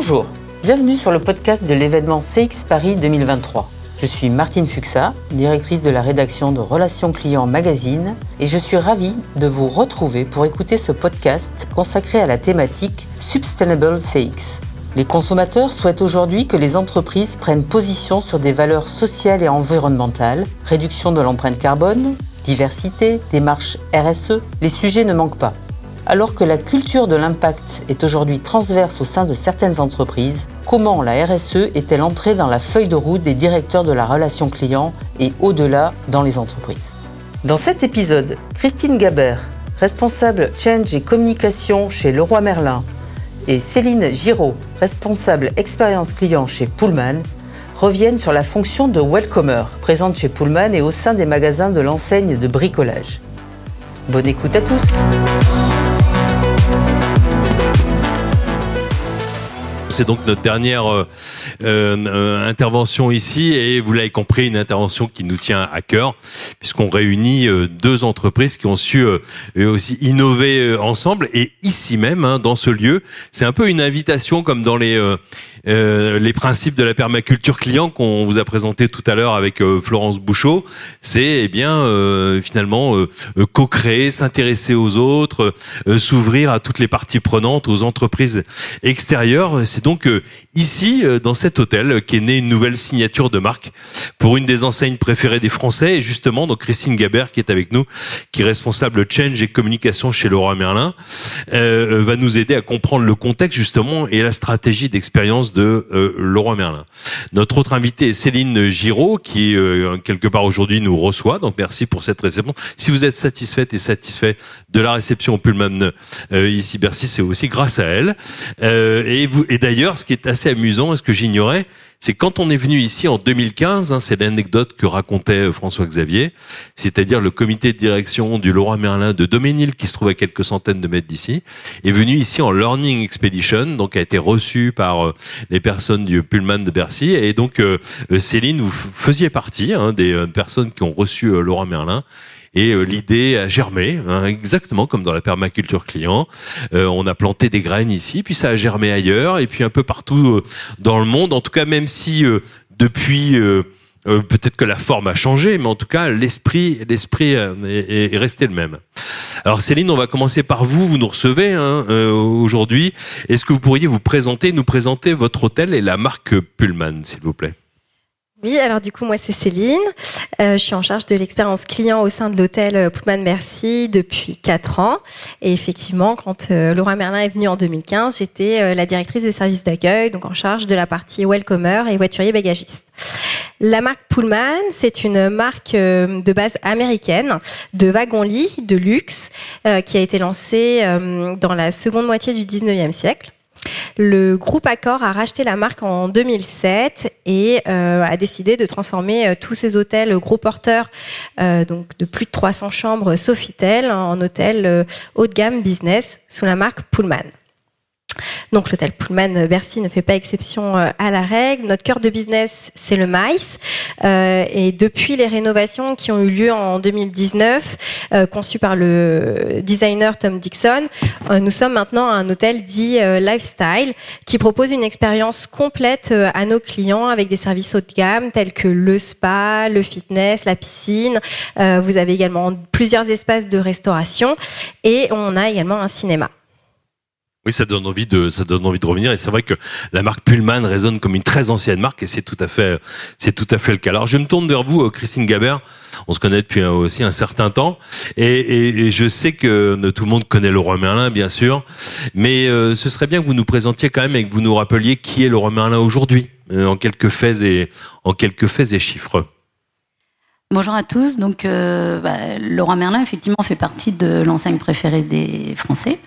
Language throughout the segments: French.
Bonjour, bienvenue sur le podcast de l'événement CX Paris 2023. Je suis Martine Fuxa, directrice de la rédaction de Relations Clients Magazine, et je suis ravie de vous retrouver pour écouter ce podcast consacré à la thématique Sustainable CX. Les consommateurs souhaitent aujourd'hui que les entreprises prennent position sur des valeurs sociales et environnementales, réduction de l'empreinte carbone, diversité, démarche RSE, les sujets ne manquent pas. Alors que la culture de l'impact est aujourd'hui transverse au sein de certaines entreprises, comment la RSE est-elle entrée dans la feuille de route des directeurs de la relation client et au-delà dans les entreprises? Dans cet épisode, Christine Gabert, responsable Change et Communication chez Leroy Merlin, et Céline Giraud, responsable expérience client chez Pullman, reviennent sur la fonction de welcomer présente chez Pullman et au sein des magasins de l'enseigne de bricolage. Bonne écoute à tous! C'est donc notre dernière euh, euh, intervention ici et vous l'avez compris, une intervention qui nous tient à cœur puisqu'on réunit euh, deux entreprises qui ont su aussi innover ensemble et ici même, hein, dans ce lieu, c'est un peu une invitation comme dans les euh, les principes de la permaculture client qu'on vous a présenté tout à l'heure avec euh, Florence Bouchot, c'est eh bien euh, finalement co-créer, s'intéresser aux autres, s'ouvrir à toutes les parties prenantes, aux entreprises extérieures. C'est donc ici, dans cet hôtel, qu'est née une nouvelle signature de marque pour une des enseignes préférées des Français. Et justement, donc Christine Gabert, qui est avec nous, qui est responsable change et communication chez Leroy Merlin, va nous aider à comprendre le contexte justement et la stratégie d'expérience de euh, Merlin. Notre autre invité est Céline Giraud, qui euh, quelque part aujourd'hui nous reçoit. Donc merci pour cette réception. Si vous êtes satisfaite et satisfait de la réception au Pullman euh, ici Bercy, c'est aussi grâce à elle. et et d'ailleurs, ce qui est assez amusant, et ce que j'ignorais, c'est quand on est venu ici en 2015, hein, c'est l'anecdote que racontait François Xavier, c'est-à-dire le comité de direction du Leroy Merlin de Doménil, qui se trouve à quelques centaines de mètres d'ici, est venu ici en Learning Expedition, donc a été reçu par les personnes du Pullman de Bercy. Et donc, euh, euh, Céline, vous faisiez partie hein, des euh, personnes qui ont reçu Laurent Merlin. Et l'idée a germé, hein, exactement comme dans la permaculture client. on a planté des graines ici, puis ça a germé ailleurs, et puis un peu partout dans le monde. En tout cas, même si depuis euh, peut-être que la forme a changé, mais en tout cas, l'esprit, euh, est, resté le même. Alors Céline, on va commencer par vous. Vous nous recevez hein, euh, aujourd'hui. Est-ce que vous pourriez vous présenter, nous présenter votre hôtel et la marque Pullman, s'il vous plaît? Oui, alors du coup, moi, c'est Céline. je suis en charge de l'expérience client au sein de l'hôtel Pullman Merci depuis 4 ans. Et effectivement, quand Laura Merlin est venue en 2015, j'étais la directrice des services d'accueil, donc en charge de la partie welcomer et voiturier bagagiste. La marque Pullman, c'est une marque euh, de base américaine de wagons-lits de luxe euh, qui a été lancée euh, dans la seconde moitié du 19e siècle. Le groupe Accor a racheté la marque en 2007 et a décidé de transformer tous ses hôtels gros porteurs, donc de plus de 300 chambres Sofitel, en hôtels haut de gamme business sous la marque Pullman. Donc l'hôtel Pullman Bercy ne fait pas exception euh, à la règle. Notre cœur de business, c'est le maïs. Euh, et depuis les rénovations qui ont eu lieu en 2019, euh, conçues par le designer Tom Dixon, nous sommes maintenant un hôtel dit lifestyle qui propose une expérience complète à nos clients avec des services haut de gamme tels que le spa, le fitness, la piscine. vous avez également plusieurs espaces de restauration et on a également un cinéma. Oui, ça donne envie de, ça donne envie de revenir. Et c'est vrai que la marque Pullman résonne comme une très ancienne marque, et c'est tout à fait, c'est tout à fait le cas. Alors, je me tourne vers vous, euh, Christine Gabert. On se connaît depuis euh, aussi un certain temps, et, je sais que euh, tout le monde connaît le roi Merlin, bien sûr, mais ce serait bien que vous nous présentiez quand même et que vous nous rappeliez qui est le roi Merlin aujourd'hui, en quelques faits et en quelques faits et chiffres. Bonjour à tous. Donc, euh, bah, Merlin, effectivement, fait partie de l'enseigne préférée des Français,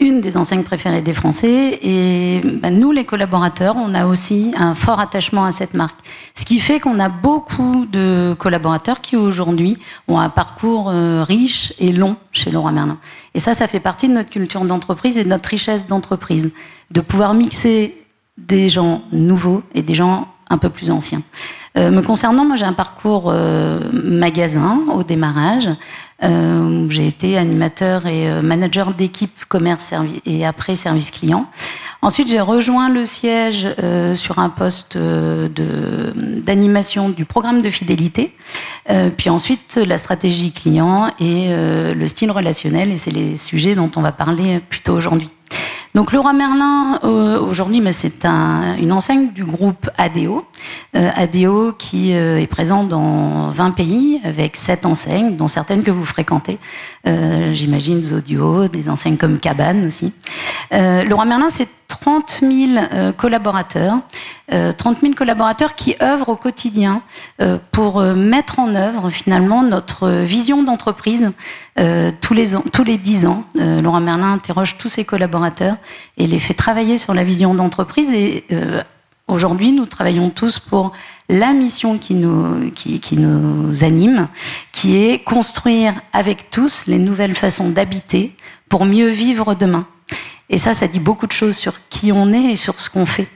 une des enseignes préférées des Français. Et bah, nous, les collaborateurs, on a aussi un fort attachement à cette marque. Ce qui fait qu'on a beaucoup de collaborateurs qui, aujourd'hui, ont un parcours euh, riche et long chez Leroy Merlin. Et ça, ça fait partie de notre culture d'entreprise et de notre richesse d'entreprise. De pouvoir mixer des gens nouveaux et des gens un peu plus anciens. Euh, me concernant, moi j'ai un parcours euh, magasin au démarrage. Euh, j'ai été animateur et manager d'équipe commerce et après service client. Ensuite, j'ai rejoint le siège sur un poste d'animation du programme de fidélité. Puis ensuite, la stratégie client et le style relationnel. Et c'est les sujets dont on va parler plutôt aujourd'hui. Donc Laura Merlin, euh, aujourd'hui, c'est un, une enseigne du groupe ADO. Euh, ADO qui euh, est présent dans 20 pays avec 7 enseignes, dont certaines que vous fréquentez. Euh, j'imagine Zodio, des enseignes comme Cabane aussi. Laura Merlin, c'est 30 000 collaborateurs, 30 000 collaborateurs qui œuvrent au quotidien pour mettre en œuvre finalement notre vision d'entreprise tous les tous les 10 ans. Laura Merlin interroge tous ses collaborateurs et les fait travailler sur la vision d'entreprise. Et euh, aujourd'hui, nous travaillons tous pour la mission qui nous, qui nous anime, qui est construire avec tous les nouvelles façons d'habiter pour mieux vivre demain. Et ça, ça dit beaucoup de choses sur qui on est et sur ce qu'on fait.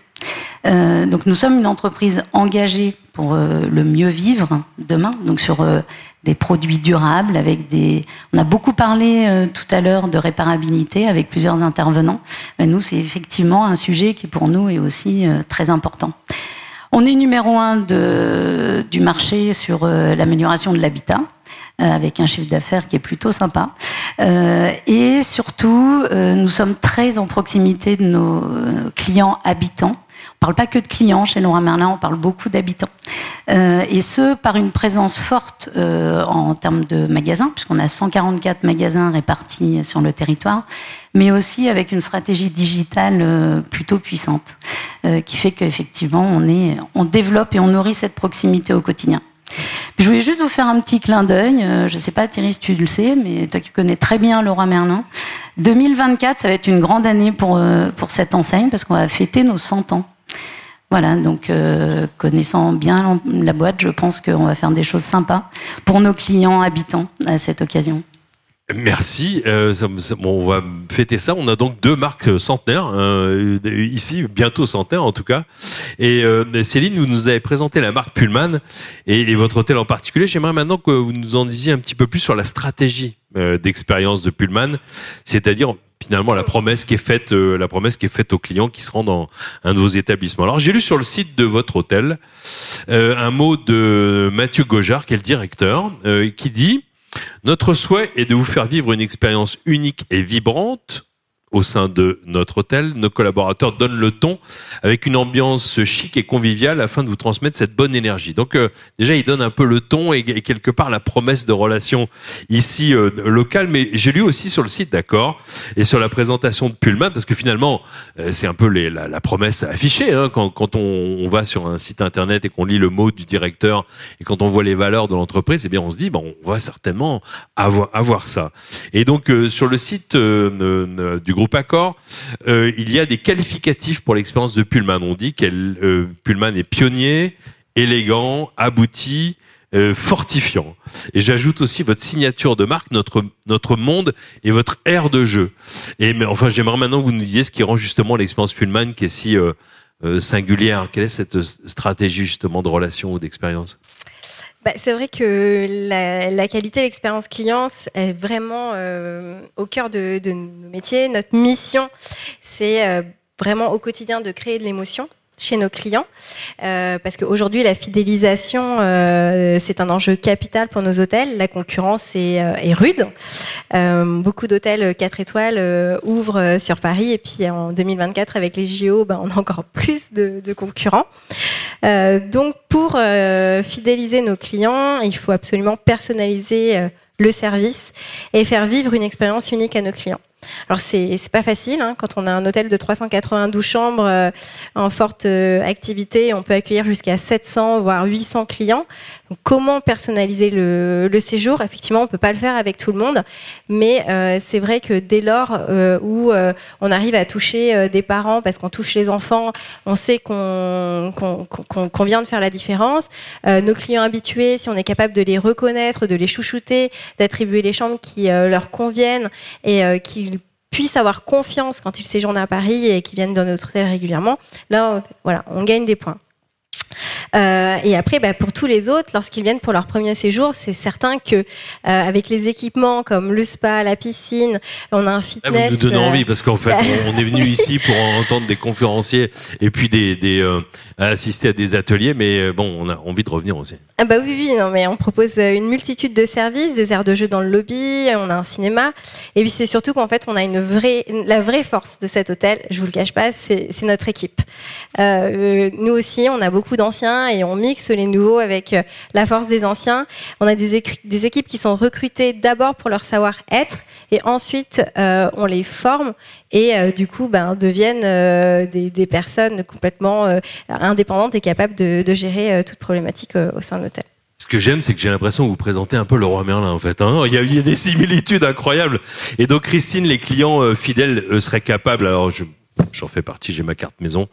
Euh, donc nous sommes une entreprise engagée pour euh, le mieux vivre demain, donc sur euh, des produits durables, avec des. On a beaucoup parlé tout à l'heure de réparabilité avec plusieurs intervenants. nous, c'est effectivement un sujet qui pour nous est aussi très important. On est numéro un du marché sur l'amélioration de l'habitat avec un chiffre d'affaires qui est plutôt sympa. Euh, et surtout, euh, nous sommes très en proximité de nos clients habitants. On parle pas que de clients chez Laura Merlin, on parle beaucoup d'habitants. Euh, et ce, par une présence forte euh, en termes de magasins, puisqu'on a 144 magasins répartis sur le territoire, mais aussi avec une stratégie digitale euh, plutôt puissante, euh, qui fait qu'effectivement, on, on développe et on nourrit cette proximité au quotidien. Je voulais juste vous faire un petit clin d'œil. Euh, je ne sais pas, Thierry, tu le sais, mais toi qui connais très bien Laura Merlin, 2024, ça va être une grande année pour, pour cette enseigne parce qu'on va fêter nos 100 ans. Voilà, donc euh, connaissant bien la boîte, je pense qu'on va faire des choses sympas pour nos clients habitants à cette occasion. Merci. Euh, on va fêter ça. On a donc deux marques centenaires euh, ici, bientôt centenaires en tout cas. Et euh, Céline, vous nous avez présenté la marque Pullman et, votre hôtel en particulier. J'aimerais maintenant que vous nous en disiez un petit peu plus sur la stratégie euh, d'expérience de Pullman, c'est-à-dire finalement la promesse qui est faite, euh, la promesse qui est faite aux clients qui se rendent dans un de vos établissements. Alors j'ai lu sur le site de votre hôtel euh, un mot de Mathieu Gojard, qui est le directeur, euh, qui dit notre souhait est de vous faire vivre une expérience unique et vibrante au sein de notre hôtel. Nos collaborateurs donnent le ton avec une ambiance chic et conviviale afin de vous transmettre cette bonne énergie. Donc euh, déjà, ils donnent un peu le ton et, quelque part la promesse de relation ici euh, locale. Mais j'ai lu aussi sur le site, d'accord, et sur la présentation de Pullman, parce que finalement, euh, c'est un peu la, promesse affichée hein, quand, on, va sur un site internet et qu'on lit le mot du directeur et quand on voit les valeurs de l'entreprise, eh bien on se dit, bon, on va certainement avoir, avoir ça. Et donc sur le site du groupe Accord, euh, il y a des qualificatifs pour l'expérience de Pullman. On dit que euh, Pullman est pionnier, élégant, abouti, euh, fortifiant. Et j'ajoute aussi votre signature de marque, notre notre monde et votre aire de jeu. Et mais enfin, j'aimerais maintenant que vous nous disiez ce qui rend justement l'expérience Pullman qui est si euh, euh, singulière. Quelle est cette stratégie justement de relation ou d'expérience? Bah, c'est vrai que la, la qualité l'expérience client est vraiment euh, au cœur de, de, nos métiers. Notre mission, c'est euh, vraiment au quotidien de créer de l'émotion chez nos clients, euh, parce qu'aujourd'hui la fidélisation euh, c'est un enjeu capital pour nos hôtels. La concurrence est, euh, est rude. Euh, beaucoup d'hôtels 4 étoiles euh, ouvrent sur Paris et puis en 2024 avec les JO, ben, on a encore plus de, de concurrents. donc pour fidéliser nos clients, il faut absolument personnaliser le service et faire vivre une expérience unique à nos clients. Alors c'est pas facile hein, quand on a un hôtel de 392 chambres euh, en forte euh, activité, on peut accueillir jusqu'à 700 voire 800 clients. Comment personnaliser le, le, séjour Effectivement, on peut pas le faire avec tout le monde, mais euh, c'est vrai que dès lors euh, où euh, on arrive à toucher des parents, parce qu'on touche les enfants, on sait qu'on qu qu vient de faire la différence. nos clients habitués, si on est capable de les reconnaître, de les chouchouter, d'attribuer les chambres qui leur conviennent et qui puissent avoir confiance quand ils séjournent à Paris et qu'ils viennent dans notre hôtel régulièrement, là, voilà, on gagne des points. Euh, et après, bah, pour tous les autres, lorsqu'ils viennent pour leur premier séjour, c'est certain que euh, avec les équipements comme le spa, la piscine, on a un Ah, fitness. vous nous donnez euh, envie parce qu'en fait, on, est venu ici pour entendre des conférenciers et puis des, des assister à des ateliers, mais bon, on a envie de revenir aussi. Ah bah oui, oui, non, mais on propose une multitude de services, des aires de jeu dans le lobby, on a un cinéma, et puis c'est surtout qu'en fait on a une vraie, la vraie force de cet hôtel. Je vous le cache pas, c'est notre équipe. Nous aussi, on a beaucoup d'anciens et on mixe les nouveaux avec euh, la force des anciens. On a des, équipes qui sont recrutées d'abord pour leur savoir-être et ensuite euh, on les forme et euh, du coup ben, deviennent des, personnes complètement indépendantes et capables de, gérer toute problématique au sein de l'hôtel. Ce que j'aime, c'est que j'ai l'impression que vous présentez un peu le roi Merlin, en fait. hein. il, y a, il y a des similitudes incroyables. Et donc, Christine, les clients fidèles seraient capables, alors je, j'en fais partie, j'ai ma carte maison,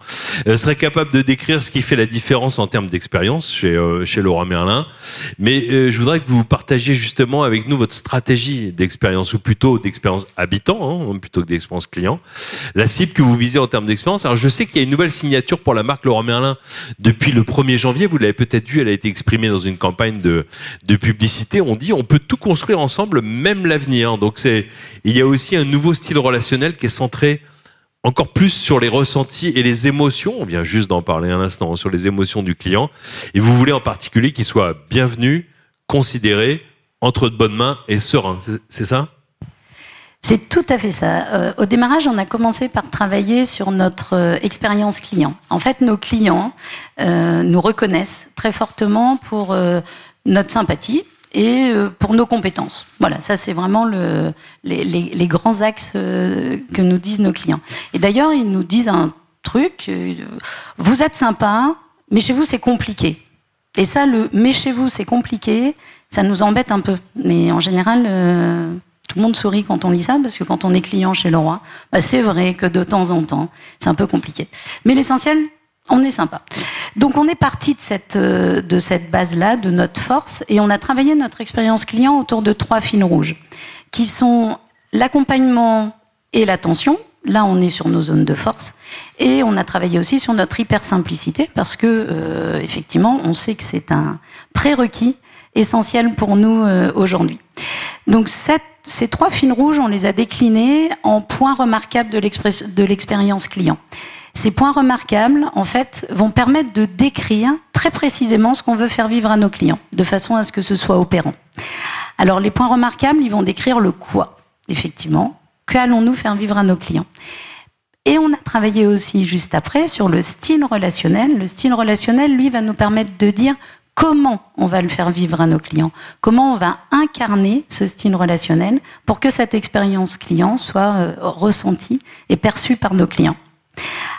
euh, seraient capables de décrire ce qui fait la différence en termes d'expérience chez, euh, chez Laura Merlin. Mais euh, je voudrais que vous partagiez justement avec nous votre stratégie d'expérience, ou plutôt d'expérience habitant, hein, plutôt que d'expérience client. La cible que vous visez en termes d'expérience. Alors, je sais qu'il y a une nouvelle signature pour la marque Laura Merlin depuis le 1er janvier. Vous l'avez peut-être vu, elle a été exprimée dans une campagne de, de publicité. On dit on peut tout construire ensemble, même l'avenir. Donc, c'est, il y a aussi un nouveau style relationnel qui est centré encore plus sur les ressentis et les émotions. On vient juste d'en parler un instant, hein, sur les émotions du client. Et vous voulez en particulier qu'il soit bienvenu, considéré, entre de bonnes mains et serein. C'est- ça? C'est tout à fait ça. Euh, au démarrage, on a commencé par travailler sur notre euh, expérience client. En fait, nos clients euh, nous reconnaissent très fortement pour notre sympathie et euh, pour nos compétences. Voilà, ça c'est vraiment le, les, les- les grands axes euh, que nous disent nos clients. Et d'ailleurs, ils nous disent un truc, euh, vous êtes sympa, mais chez vous c'est compliqué. Et ça, le mais chez vous c'est compliqué, ça nous embête un peu. Mais en général, tout le monde sourit quand on lit ça, parce que quand on est client chez Leroy, bah, c'est vrai que de temps en temps, c'est un peu compliqué. Mais l'essentiel, on est sympa. Donc on est parti de cette, euh, de cette base-là, de notre force, et on a travaillé notre expérience client autour de trois fils rouges, qui sont l'accompagnement et l'attention. Là, on est sur nos zones de force. Et on a travaillé aussi sur notre hyper simplicité, parce que, euh, effectivement, on sait que c'est un prérequis essentiel pour nous euh, aujourd'hui. Donc ces trois fils rouges, on les a déclinés en points remarquables de l'expérience client. Ces points remarquables, vont permettre de décrire très précisément ce qu'on veut faire vivre à nos clients, de façon à ce que ce soit opérant. Alors les points remarquables, ils vont décrire le quoi, effectivement. Qu'allons-nous faire vivre à nos clients? Et on a travaillé aussi juste après sur le style relationnel. Le style relationnel, lui, va nous permettre de dire comment on va le faire vivre à nos clients, comment on va incarner ce style relationnel pour que cette expérience client soit euh, ressentie et perçue par nos clients.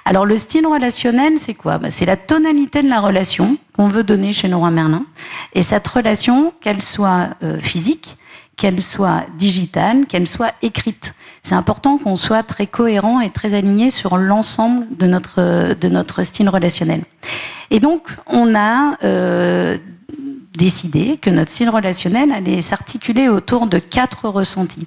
Alors le style relationnel, c'est quoi? Bah, C'est la tonalité de la relation qu'on veut donner chez Leroy Merlin. Et cette relation, qu'elle soit euh, physique, qu'elle soit digitale, qu'elle soit écrite. C'est important qu'on soit très cohérent et très aligné sur l'ensemble de notre, de notre style relationnel. Et donc, on a euh, décidé que notre style relationnel allait s'articuler autour de quatre ressentis.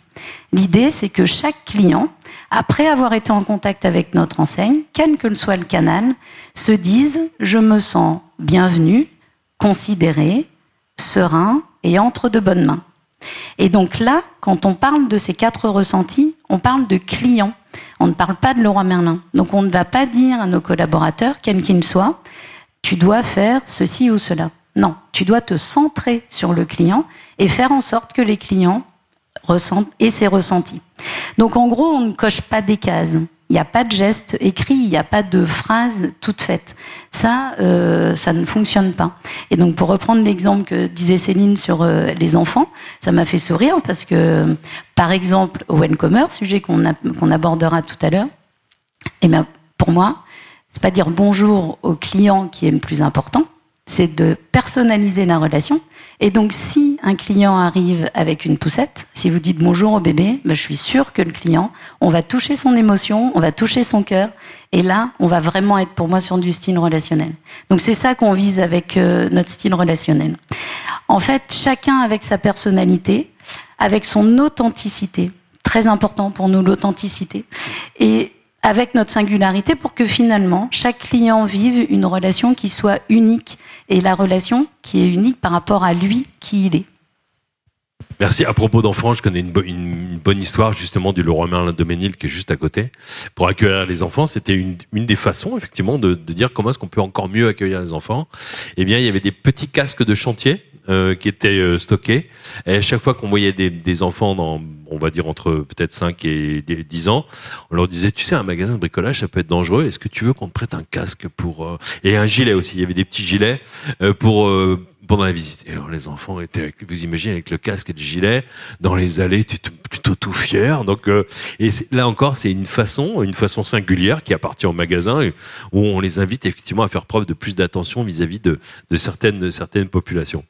L'idée, c'est que chaque client, après avoir été en contact avec notre enseigne, quel que soit le canal, se dise je me sens bienvenu, considéré, serein et entre de bonnes mains. Et donc là, quand on parle de ces quatre ressentis, on parle de client. On ne parle pas de Leroy Merlin. Donc on ne va pas dire à nos collaborateurs, quels qu'ils soient, tu dois faire ceci ou cela. Non, tu dois te centrer sur le client et faire en sorte que les clients ressentent et ses ressentis. Donc en gros, on ne coche pas des cases. Il n'y a pas de geste écrit, il n'y a pas de phrase toute faite. Ça, euh, ça ne fonctionne pas. Et donc pour reprendre l'exemple que disait Céline sur euh, les enfants, ça m'a fait sourire parce que, par exemple, au Commerce, sujet qu'on abordera tout à l'heure, eh bien, pour moi, c'est pas dire bonjour au client qui est le plus important, c'est de personnaliser la relation. Et donc, si un client arrive avec une poussette, si vous dites bonjour au bébé, ben, je suis sûre que le client, on va toucher son émotion, on va toucher son cœur, et là, on va vraiment être pour moi sur du style relationnel. Donc, c'est ça qu'on vise avec euh, notre style relationnel. En fait, chacun avec sa personnalité, avec son authenticité. Très important pour nous, l'authenticité. Et avec notre singularité pour que finalement chaque client vive une relation qui soit unique et la relation qui est unique par rapport à lui qui il est. Merci. À propos d'enfants, je connais une, bonne histoire justement du Leroy Merlin de Ménil qui est juste à côté. Pour accueillir les enfants, c'était une, des façons effectivement de, dire comment est-ce qu'on peut encore mieux accueillir les enfants. Eh bien, il y avait des petits casques de chantier euh, qui étaient euh, stockés. Et à chaque fois qu'on voyait des, enfants dans, on va dire entre peut-être 5 et 10 ans, on leur disait, tu sais, un magasin de bricolage, ça peut être dangereux. Est-ce que tu veux qu'on te prête un casque pour euh, et un gilet aussi Il y avait des petits gilets pour pendant la visite. Et alors les enfants étaient, vous imaginez, avec le casque et le gilet, dans les allées, plutôt tout fiers. Donc, et là encore, c'est une façon, une façon singulière qui appartient au magasin, où on les invite effectivement à faire preuve de plus d'attention vis-à-vis de, de certaines, certaines populations.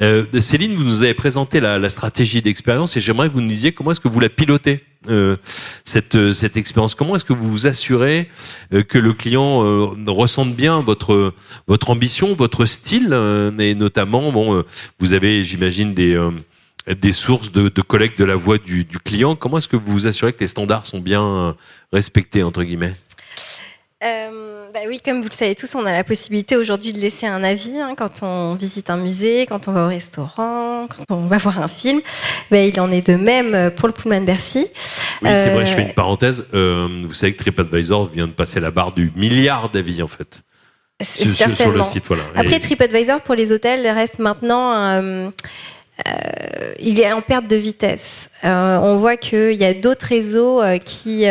Euh, Céline, vous nous avez présenté la, stratégie d'expérience et j'aimerais que vous nous disiez comment est-ce que vous la pilotez, euh, cette, euh, cette expérience. Comment est-ce que vous vous assurez que le client ressente bien votre, votre ambition, votre style, et notamment, bon, vous avez, j'imagine, des, des sources de, collecte de la voix du, client. Comment est-ce que vous vous assurez que les standards sont bien respectés, entre guillemets? Euh, bah oui, comme vous le savez tous, on a la possibilité aujourd'hui de laisser un avis hein, quand on visite un musée, quand on va au restaurant, quand on va voir un film. Bah, il en est de même pour le Pullman Bercy. Oui, c'est vrai, je fais une euh, parenthèse. Euh, vous savez que TripAdvisor vient de passer la barre du milliard d'avis en fait. Sur, sur, le site, voilà. Après, TripAdvisor pour les hôtels reste maintenant euh, euh, il est en perte de vitesse. Euh, on voit qu'il y a d'autres réseaux euh, qui.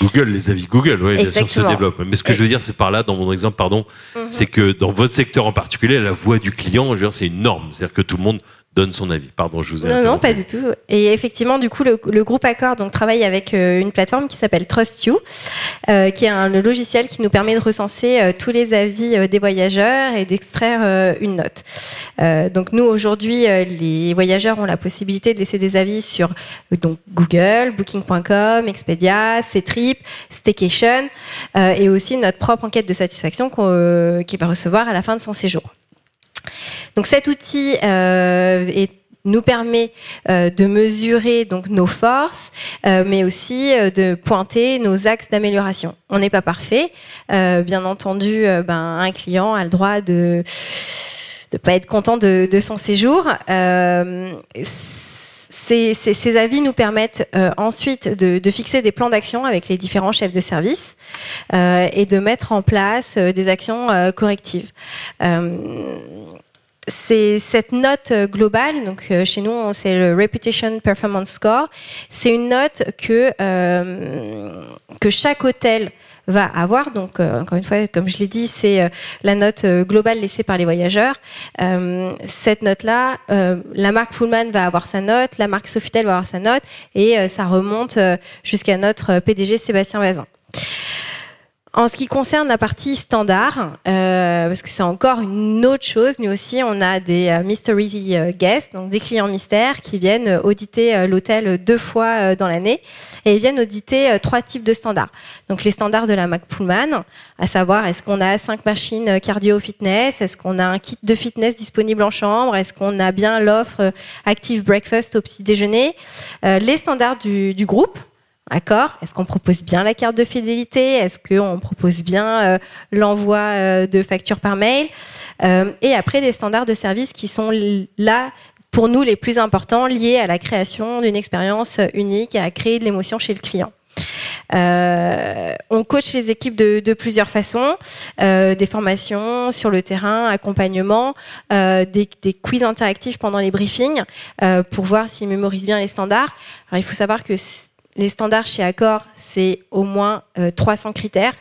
Google, les avis Google, oui, bien sûr, se développent. Mais ce que je veux dire, c'est par là, dans mon exemple, pardon, mhm. c'est que dans votre secteur en particulier, la voix du client, je veux dire, c'est une norme. C'est-à-dire que tout le monde donne son avis. Pardon, je vous ai Non, non, pas du tout. Et effectivement, du coup, le, groupe Accord donc, travaille avec euh, une plateforme qui s'appelle Trust You, euh, qui est un logiciel qui nous permet de recenser euh, tous les avis des voyageurs et d'extraire une note. donc nous, aujourd'hui, les voyageurs ont la possibilité de laisser des avis sur donc, Google, Booking.com, Expedia, Ctrip, Staycation, et aussi notre propre enquête de satisfaction qu'il va recevoir à la fin de son séjour. Donc cet outil euh, nous permet euh, de mesurer nos forces, euh, mais aussi de pointer nos axes d'amélioration. On n'est pas parfait, bien entendu. Ben, un client a le droit de ne pas être content de, son séjour. Ces, avis nous permettent ensuite de, fixer des plans d'action avec les différents chefs de service et de mettre en place des actions correctives c'est cette note euh, globale, donc euh, chez nous c'est le Reputation Performance Score, c'est une note que, euh, que chaque hôtel va avoir. Donc, encore une fois, comme je l'ai dit, c'est la note globale laissée par les voyageurs. cette note-là, la marque Pullman va avoir sa note, la marque Sofitel va avoir sa note, et ça remonte jusqu'à notre PDG Sébastien Bazin. En ce qui concerne la partie standard, euh, parce que c'est encore une autre chose, nous aussi on a des euh, mystery euh, guests, donc des clients mystères qui viennent auditer l'hôtel deux fois dans l'année. Et ils viennent auditer trois types de standards. Donc les standards de la Mac Pullman, à savoir est-ce qu'on a cinq machines cardio fitness, est-ce qu'on a un kit de fitness disponible en chambre, est-ce qu'on a bien l'offre active breakfast au petit déjeuner, les standards du, du groupe D'accord Est-ce qu'on propose bien la carte de fidélité? Est-ce qu'on propose bien euh, l'envoi euh, de factures par mail? Euh, Et après, des standards de service qui sont là pour nous les plus importants, liés à la création d'une expérience unique et à créer de l'émotion chez le client. on coach les équipes de, plusieurs façons, des formations sur le terrain, accompagnement, des, des, quiz interactifs pendant les briefings pour voir s'ils mémorisent bien les standards. Alors, il faut savoir que les standards chez Accor, c'est au moins 300 euh, critères.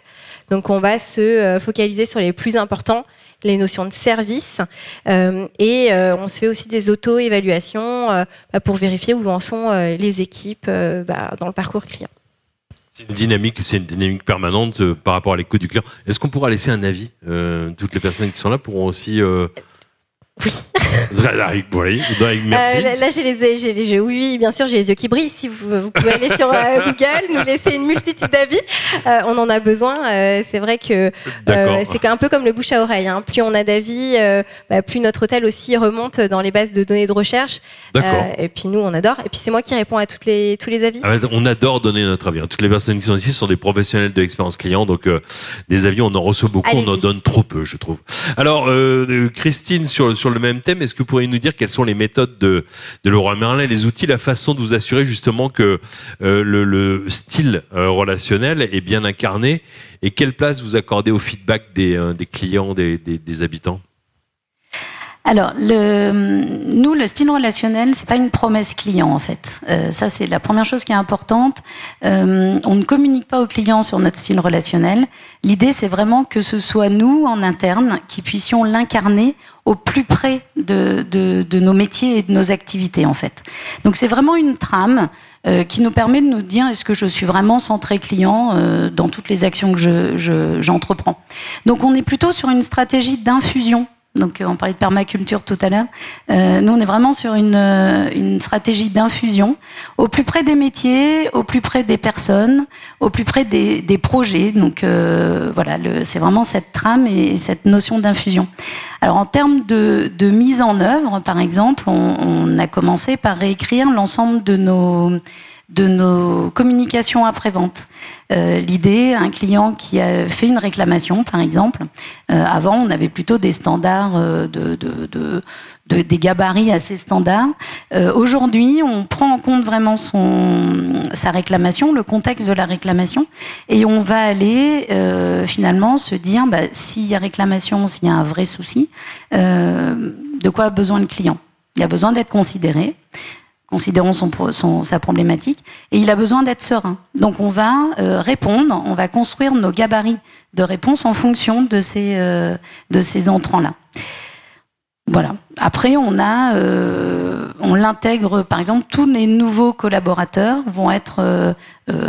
Donc on va se euh, focaliser sur les plus importants, les notions de service, euh, et on se fait aussi des auto-évaluations bah, pour vérifier où en sont les équipes bah, dans le parcours client. C'est une dynamique, c'est une dynamique permanente par rapport à l'écoute du client. Est-ce qu'on pourra laisser un avis Toutes les personnes qui sont là pourront aussi Oui. merci. Euh, là, j'ai les, j'ai les yeux. Oui, bien sûr, j'ai les yeux qui brillent. Si vous, vous pouvez aller sur euh, Google, nous laisser une multitude d'avis. Euh, on en a besoin. Euh, c'est vrai que euh, c'est un peu comme le bouche à oreille. Hein. Plus on a d'avis, bah, plus notre hôtel aussi remonte dans les bases de données de recherche. et puis nous, on adore. Et puis c'est moi qui réponds à toutes les, tous les avis. Ah on adore donner notre avis. Hein. Toutes les personnes qui sont ici sont des professionnels de l'expérience client. Donc des avis, on en reçoit beaucoup. On en donne trop peu, je trouve. Alors, Christine, sur, sur le même thème, est-ce que vous pourriez nous dire quelles sont les méthodes de, de Laurent Merlin, les outils, la façon de vous assurer justement que euh, le, style euh, relationnel est bien incarné et quelle place vous accordez au feedback des, euh, clients, des habitants? Alors, le, nous, le style relationnel, c'est pas une promesse client en fait. Euh, ça, c'est la première chose qui est importante. Euh, on ne communique pas aux clients sur notre style relationnel. L'idée, c'est vraiment que ce soit nous en interne qui puissions l'incarner au plus près de, de, de, nos métiers et de nos activités en fait. Donc, c'est vraiment une trame euh, qui nous permet de nous dire est-ce que je suis vraiment centré client euh, dans toutes les actions que je, j'entreprends? Donc, on est plutôt sur une stratégie d'infusion donc, euh, on parlait de permaculture tout à l'heure. Euh, nous, on est vraiment sur une, euh, une stratégie d'infusion au plus près des métiers, au plus près des personnes, au plus près des, des projets. Donc, euh, voilà, c'est vraiment cette trame et, cette notion d'infusion. Alors, en termes de, de, mise en œuvre, par exemple, on, on a commencé par réécrire l'ensemble de nos de nos communications après-vente. Euh, L'idée, un client qui a fait une réclamation, par exemple, euh, avant on avait plutôt des standards euh, de, de, de, de des gabarits assez standards. Aujourd'hui, on prend en compte vraiment sa réclamation, le contexte de la réclamation, et on va aller finalement se dire bah, s'il y a réclamation, s'il y a un vrai souci, de quoi a besoin le client? Il a besoin d'être considéré considérons sa problématique, et il a besoin d'être serein. Donc on va euh, répondre, on va construire nos gabarits de réponse en fonction de ces, euh, entrants-là. Voilà. Après, on euh, on l'intègre. Par exemple, tous les nouveaux collaborateurs vont être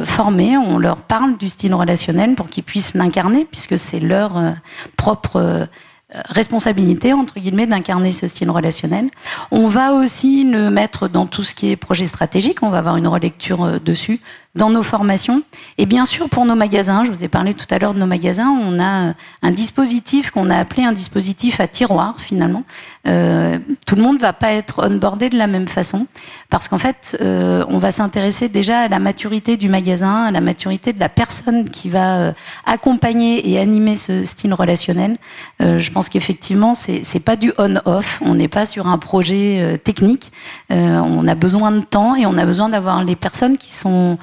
formés. On leur parle du style relationnel pour qu'ils puissent l'incarner, puisque c'est leur propre responsabilité, entre guillemets, d'incarner ce style relationnel. On va aussi le mettre dans tout ce qui est projet stratégique, on va avoir une relecture euh, dessus, dans nos formations. Et bien sûr, pour nos magasins, je vous ai parlé tout à l'heure de nos magasins, on a un dispositif qu'on a appelé un dispositif à tiroir, finalement. Euh, tout le monde ne va pas être onboardé de la même façon, parce qu'en fait, euh, on va s'intéresser déjà à la maturité du magasin, à la maturité de la personne qui va euh, accompagner et animer ce style relationnel. Euh, je pense qu'effectivement, c'est c'est pas du on-off. On n'est pas sur un projet euh, technique. Euh, on a besoin de temps et on a besoin d'avoir les personnes qui sont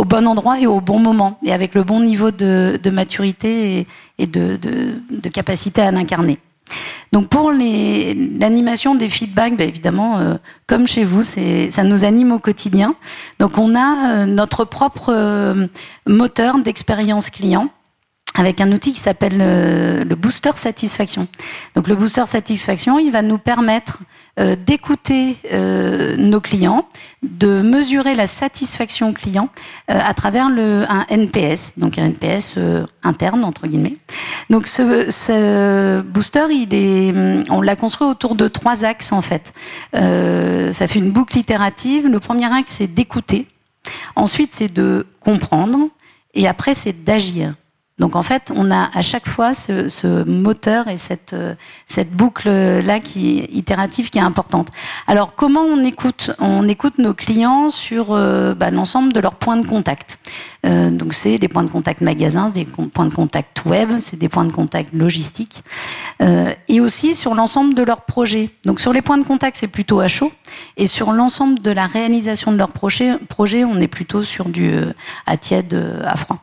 au bon endroit et au bon moment, et avec le bon niveau de, de maturité et, de, de, de, capacité à l'incarner. Donc pour l'animation des feedbacks, bah évidemment, euh, comme chez vous, ça nous anime au quotidien. Donc on a euh, notre propre euh, moteur d'expérience client avec un outil qui s'appelle le, le, booster satisfaction. Donc le booster satisfaction, il va nous permettre euh, d'écouter euh, nos clients, de mesurer la satisfaction client euh, à travers le, un NPS, donc un NPS euh, interne entre guillemets. Donc ce, ce booster, il est, on l'a construit autour de trois axes en fait. Euh, ça fait une boucle itérative. Le premier axe c'est d'écouter. Ensuite c'est de comprendre. Et après c'est d'agir. Donc en fait, on a à chaque fois ce, ce moteur et cette, euh, cette boucle-là qui itérative qui est importante. Alors comment on écoute? On écoute nos clients sur euh, bah, l'ensemble de leurs points de contact. Euh, donc c'est des points de contact magasins, des points de contact web, c'est des points de contact logistiques, euh, et aussi sur l'ensemble de leurs projets. Donc sur les points de contact, c'est plutôt à chaud, et sur l'ensemble de la réalisation de leurs projets, projets on est plutôt sur du euh, à tiède, à froid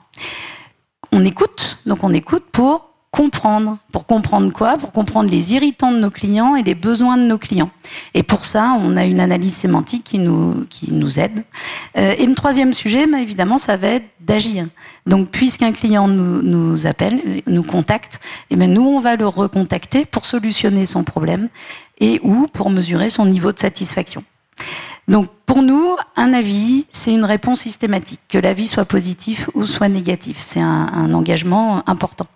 on écoute, donc on écoute pour comprendre. Pour comprendre quoi? Pour comprendre les irritants de nos clients et les besoins de nos clients. Et pour ça, on a une analyse sémantique qui nous, qui nous aide. Euh, et le troisième sujet, évidemment, ça va être d'agir. Donc, puisqu'un client nous, nous appelle, nous contacte, et eh bien nous, on va le recontacter pour solutionner son problème et ou pour mesurer son niveau de satisfaction. Donc, Pour nous, un avis, c'est une réponse systématique, que l'avis soit positif ou soit négatif. C'est un, engagement important.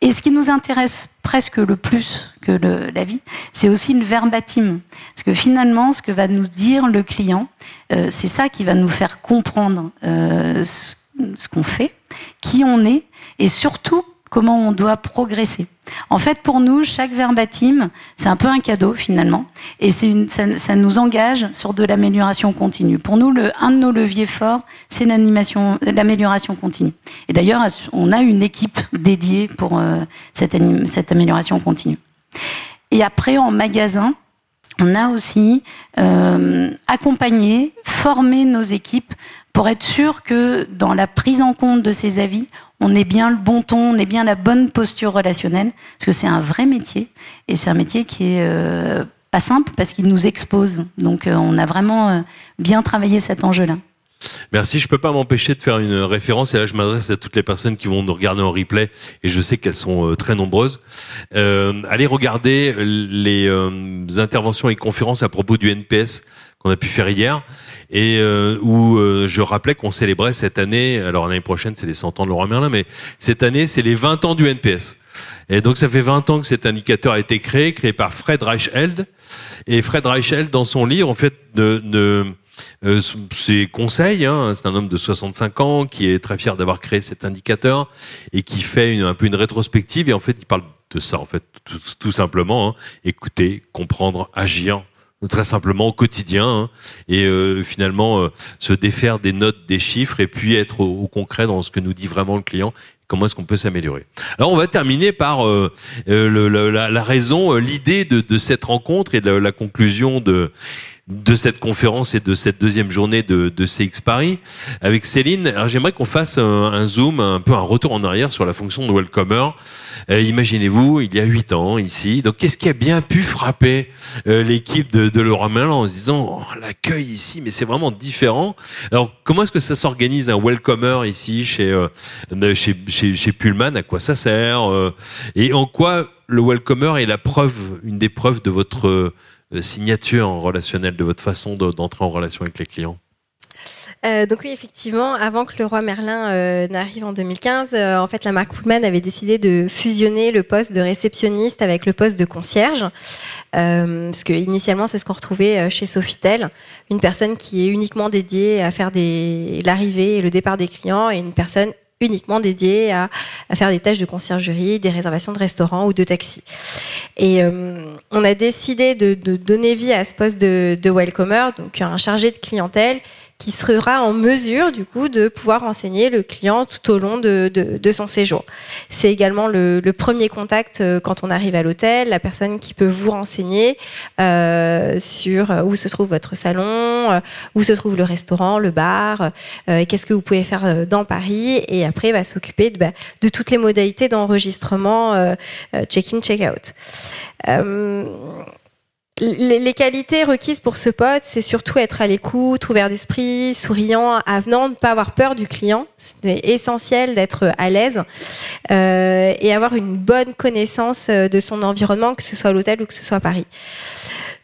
Et ce qui nous intéresse presque le plus que l'avis, c'est aussi le verbatim. Parce que finalement, ce que va nous dire le client, euh, c'est ça qui va nous faire comprendre euh, ce qu'on fait, qui on est, et surtout comment on doit progresser. En fait, pour nous, chaque verbatim, c'est un peu un cadeau finalement, et ça, nous engage sur de l'amélioration continue. Pour nous, un de nos leviers forts, c'est l'amélioration continue. Et d'ailleurs, on a une équipe dédiée pour euh, cette, cette amélioration continue. Et après, en magasin, on a aussi euh, accompagné, formé nos équipes pour être sûr que dans la prise en compte de ces avis, on est bien le bon ton, on est bien la bonne posture relationnelle, parce que c'est un vrai métier, et c'est un métier qui est euh, pas simple parce qu'il nous expose. Donc euh, on a vraiment euh, bien travaillé cet enjeu-là. Merci. Je peux pas m'empêcher de faire une référence et là je m'adresse à toutes les personnes qui vont nous regarder en replay et je sais qu'elles sont très nombreuses. Allez regarder les interventions et conférences à propos du NPS qu'on a pu faire hier et euh, où euh, je rappelais qu'on célébrait cette année, alors l'année prochaine c'est les 100 ans de Laurent Merlin, mais cette année c'est les 20 ans du NPS. Et donc ça fait 20 ans que cet indicateur a été créé, créé par Fred Reichheld. Et Fred Reichheld, dans son livre, en fait, de, de euh, ses conseils. Hein, c'est un homme de 65 ans qui est très fier d'avoir créé cet indicateur et qui fait une, un peu une rétrospective. Et en fait, il parle de ça, en fait, tout, tout simplement. Hein, écouter, comprendre, agir très simplement au quotidien hein, et euh, finalement euh, se défaire des notes, des chiffres et puis être au, concret dans ce que nous dit vraiment le client. Comment est-ce qu'on peut s'améliorer Alors on va terminer par euh, la, raison, l'idée de, cette rencontre et de la conclusion de de cette conférence et de cette deuxième journée de, de CX Paris avec Céline. Alors j'aimerais qu'on fasse un, zoom, un peu un retour en arrière sur la fonction de welcomer. Euh, Imaginez-vous, il y a huit ans ici. Donc qu'est-ce qui a bien pu frapper euh, l'équipe de, de Laurent Merlin en se disant oh, l'accueil ici, mais c'est vraiment différent. Alors comment est-ce que ça s'organise un welcomer ici chez, euh, chez, chez, chez Pullman? À quoi ça sert Et en quoi le welcomer est la preuve, une des preuves de votre signature relationnelle, de votre façon d'entrer en relation avec les clients euh, donc oui, effectivement, avant que le roi Merlin euh, n'arrive en 2015, euh, en fait, la marque Pullman avait décidé de fusionner le poste de réceptionniste avec le poste de concierge, parce que initialement, c'est ce qu'on retrouvait chez Sofitel, une personne qui est uniquement dédiée à faire l'arrivée et le départ des clients, et une personne uniquement dédiée à, faire des tâches de conciergerie, des réservations de restaurants ou de taxi. Et euh, on a décidé de, de, donner vie à ce poste de, de welcomer, donc un chargé de clientèle qui sera en mesure du coup de pouvoir enseigner le client tout au long de, son séjour. C'est également le, premier contact euh, quand on arrive à l'hôtel, la personne qui peut vous renseigner euh, sur où se trouve votre salon, euh, où se trouve le restaurant, le bar, euh, qu'est-ce que vous pouvez faire euh, dans Paris, et après va s'occuper de, bah, toutes les modalités d'enregistrement euh, check-in, check-out. Les, qualités requises pour ce pote, c'est surtout être à l'écoute, ouvert d'esprit, souriant, avenant, ne pas avoir peur du client. C'est essentiel d'être à l'aise euh, et avoir une bonne connaissance de son environnement, que ce soit à l'hôtel ou que ce soit à Paris.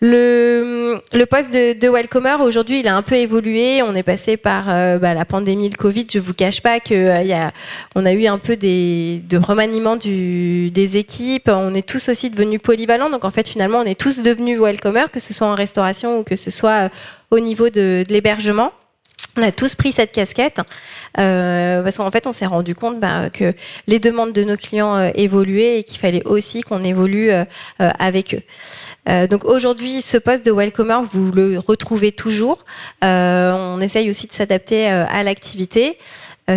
Le, le poste de, de welcomer aujourd'hui, il a un peu évolué. On est passé par euh, bah, la pandémie, le Covid. Je vous cache pas que euh, on a eu un peu de remaniement des équipes. On est tous aussi devenus polyvalents. Donc en fait, finalement, on est tous devenus welcomer, que ce soit en restauration ou que ce soit euh, au niveau de l'hébergement. On a tous pris cette casquette euh, parce qu'en fait, on s'est rendu compte bah, que les demandes de nos clients euh, évoluaient et qu'il fallait aussi qu'on évolue euh, avec eux. Donc aujourd'hui, ce poste de welcomer, vous le retrouvez toujours. On essaye aussi de s'adapter à l'activité.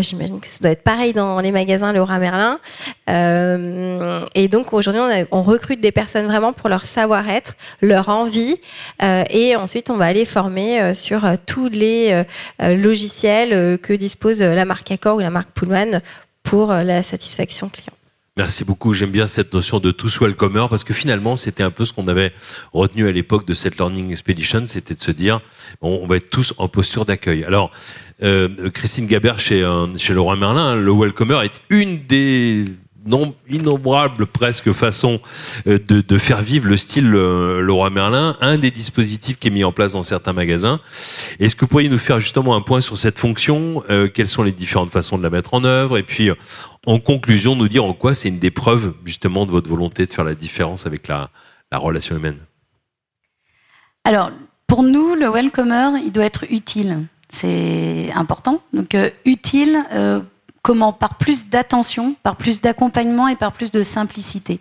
J'imagine que ça doit être pareil dans les magasins Laura Merlin. et donc aujourd'hui, on, on, recrute des personnes vraiment pour leur savoir-être, leur envie, et ensuite on va aller former sur tous les logiciels que dispose la marque Accor ou la marque Pullman pour la satisfaction client. Merci beaucoup. J'aime bien cette notion de tous welcomer parce que finalement, c'était un peu ce qu'on avait retenu à l'époque de cette Learning Expedition, c'était de se dire, bon, on va être tous en posture d'accueil. Alors, euh, Christine Gabert chez, euh, chez Laurent Merlin, le welcomer est une des innombrables presque façons de, de, faire vivre le style Leroy Merlin. Un des dispositifs qui est mis en place dans certains magasins. Est-ce que vous pourriez nous faire justement un point sur cette fonction Quelles sont les différentes façons de la mettre en œuvre? Et puis, en conclusion, nous dire en quoi c'est une des preuves justement de votre volonté de faire la différence avec la, la relation humaine? Alors, pour nous, le welcomer, il doit être utile. C'est important. Donc, euh, utile, euh, comment? Par plus d'attention, par plus d'accompagnement et par plus de simplicité.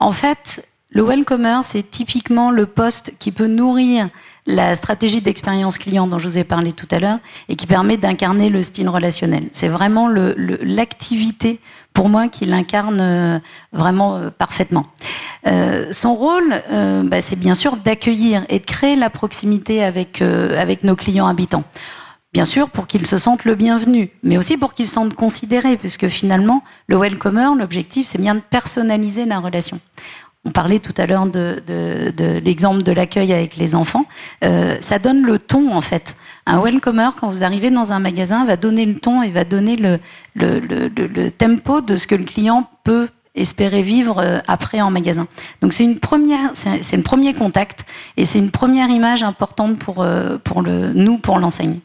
En fait, le welcomer, c'est typiquement le poste qui peut nourrir la stratégie d'expérience client dont je vous ai parlé tout à l'heure et qui permet d'incarner le style relationnel. C'est vraiment l'activité pour moi qui l'incarne euh, vraiment euh, parfaitement. Euh, son rôle, bah, c'est bien sûr d'accueillir et de créer la proximité avec, avec nos clients habitants. Bien sûr, pour qu'ils se sentent le bienvenu, mais aussi pour qu'ils se sentent considérés, puisque finalement, le welcomer, l'objectif, c'est bien de personnaliser la relation. On parlait tout à l'heure de, l'exemple de l'accueil avec les enfants. Euh, ça donne le ton, en fait. Un welcomer, quand vous arrivez dans un magasin, va donner le ton et va donner le, le, tempo de ce que le client peut espérer vivre euh, après en magasin. Donc c'est une première, c'est un premier contact et c'est une première image importante pour, euh, pour le, nous, pour l'enseigne.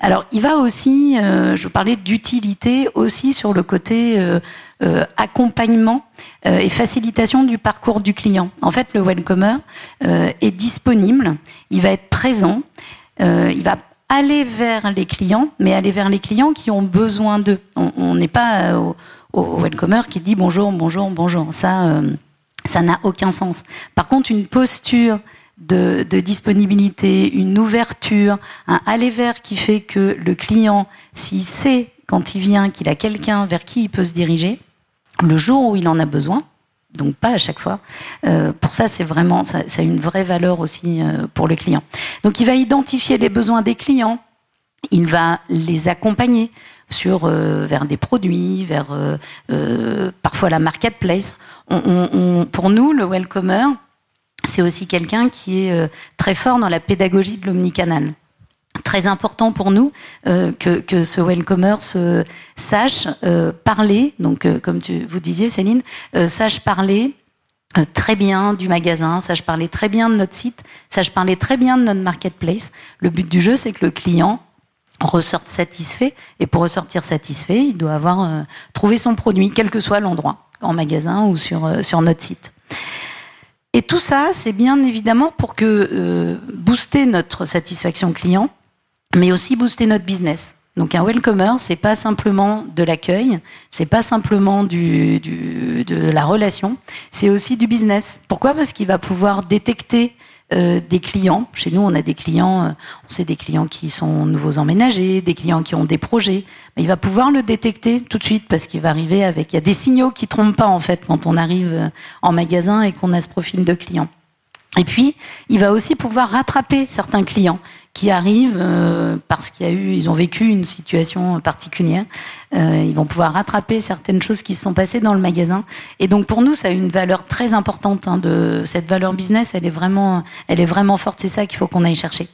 Alors, il va aussi, je parlais d'utilité aussi sur le côté euh, accompagnement euh, et facilitation du parcours du client. En fait, le welcomer euh, est disponible, il va être présent, il va aller vers les clients, mais aller vers les clients qui ont besoin d'eux. On n'est pas au, au, welcomer qui dit bonjour, bonjour, bonjour. Ça, ça n'a aucun sens. Par contre, une posture de, de, disponibilité, une ouverture, un aller vers qui fait que le client, s'il sait quand il vient qu'il a quelqu'un vers qui il peut se diriger, le jour où il en a besoin, donc pas à chaque fois. Euh, pour ça, c'est vraiment, ça, a une vraie valeur aussi euh, pour le client. Donc il va identifier les besoins des clients, il va les accompagner sur euh, vers des produits, vers parfois la marketplace. pour nous, le welcomer, c'est aussi quelqu'un qui est très fort dans la pédagogie de l'omnicanal très important pour nous euh, que, ce welcomer se sache euh, parler, donc euh, comme tu, vous disiez Céline, sache parler très bien du magasin, sache parler très bien de notre site, sache parler très bien de notre marketplace. Le but du jeu, c'est que le client ressorte satisfait, et pour ressortir satisfait, il doit avoir trouvé son produit, quel que soit l'endroit, en magasin ou sur, sur notre site. Et tout ça, c'est bien évidemment pour que booster notre satisfaction client, mais aussi booster notre business. Donc un welcomer, c'est pas simplement de l'accueil, c'est pas simplement du, du, de la relation, c'est aussi du business. Pourquoi? Parce qu'il va pouvoir détecter euh, des clients. Chez nous, on a des clients, euh, on sait des clients qui sont nouveaux emménagés, des clients qui ont des projets. Mais il va pouvoir le détecter tout de suite parce qu'il va arriver avec. Il y a des signaux qui trompent pas en fait quand on arrive euh, en magasin et qu'on a ce profil de client. Et puis, il va aussi pouvoir rattraper certains clients qui arrivent euh, parce qu'il y a eu, ils ont vécu une situation particulière. Euh, ils vont pouvoir rattraper certaines choses qui se sont passées dans le magasin. Et donc pour nous, ça a une valeur très importante. Hein, de cette valeur business, elle est vraiment, elle est vraiment forte. C'est ça qu'il faut qu'on aille chercher.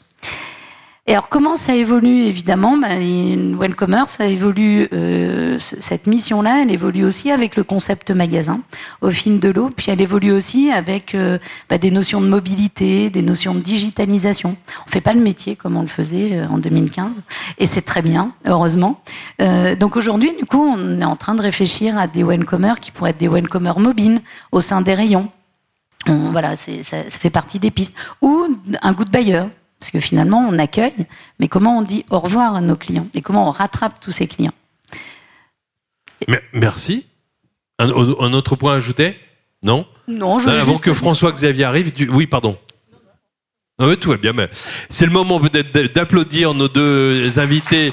Et alors comment ça évolue évidemment ben, Welcomer, ça évolue euh, cette mission-là, elle évolue aussi avec le concept magasin au fil de l'eau, puis elle évolue aussi avec ben, des notions de mobilité, des notions de digitalisation. On fait pas le métier comme on le faisait euh, en 2015, et c'est très bien, heureusement. Euh, donc aujourd'hui, du coup, on est en train de réfléchir à des Welcomer qui pourraient être des Welcomer mobiles au sein des rayons. voilà, ça, ça fait partie des pistes. Ou un goût de bailleur parce que finalement, on accueille, mais comment on dit au revoir à nos clients et comment on rattrape tous ces clients Merci. Un, autre point à ajouter? Non? Non, je Avant que François-Xavier arrive, oui, pardon. Ah oui, tout va bien, mais c'est le moment peut-être d'applaudir nos deux invités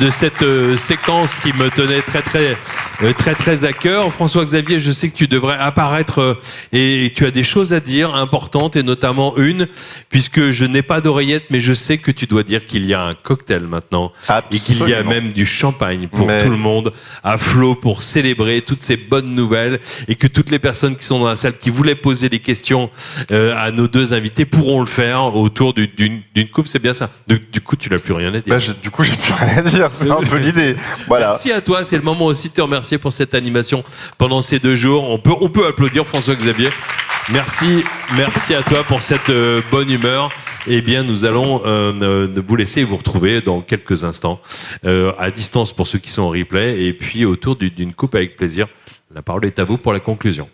de cette euh, séquence qui me tenait très très euh, très très à cœur. François Xavier, je sais que tu devrais apparaître euh, et tu as des choses à dire importantes et notamment une, puisque je n'ai pas d'oreillette, mais je sais que tu dois dire qu'il y a un cocktail maintenant et qu'il y a même du champagne pour tout le monde à flot pour célébrer toutes ces bonnes nouvelles et que toutes les personnes qui sont dans la salle qui voulaient poser des questions à nos deux invités pourront le faire autour d'une coupe, c'est bien ça. Du, coup, tu n'as plus rien à dire. Bah, du coup, j'ai plus rien à dire. C'est un peu l'idée. Voilà. Merci à toi. C'est le moment aussi de te remercier pour cette animation pendant ces deux jours. On peut, on peut applaudir François-Xavier. Merci, merci à toi pour cette euh, bonne humeur. Eh bien, nous allons euh, vous laisser vous retrouver dans quelques instants, euh, à distance pour ceux qui sont en replay, et puis autour d'une coupe avec plaisir. La parole est à vous pour la conclusion.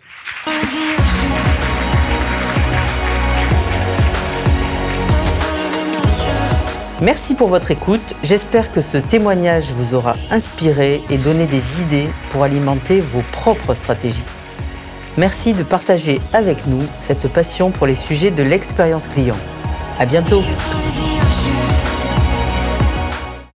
Merci pour votre écoute. J'espère que ce témoignage vous aura inspiré et donné des idées pour alimenter vos propres stratégies. Merci de partager avec nous cette passion pour les sujets de l'expérience client. À bientôt!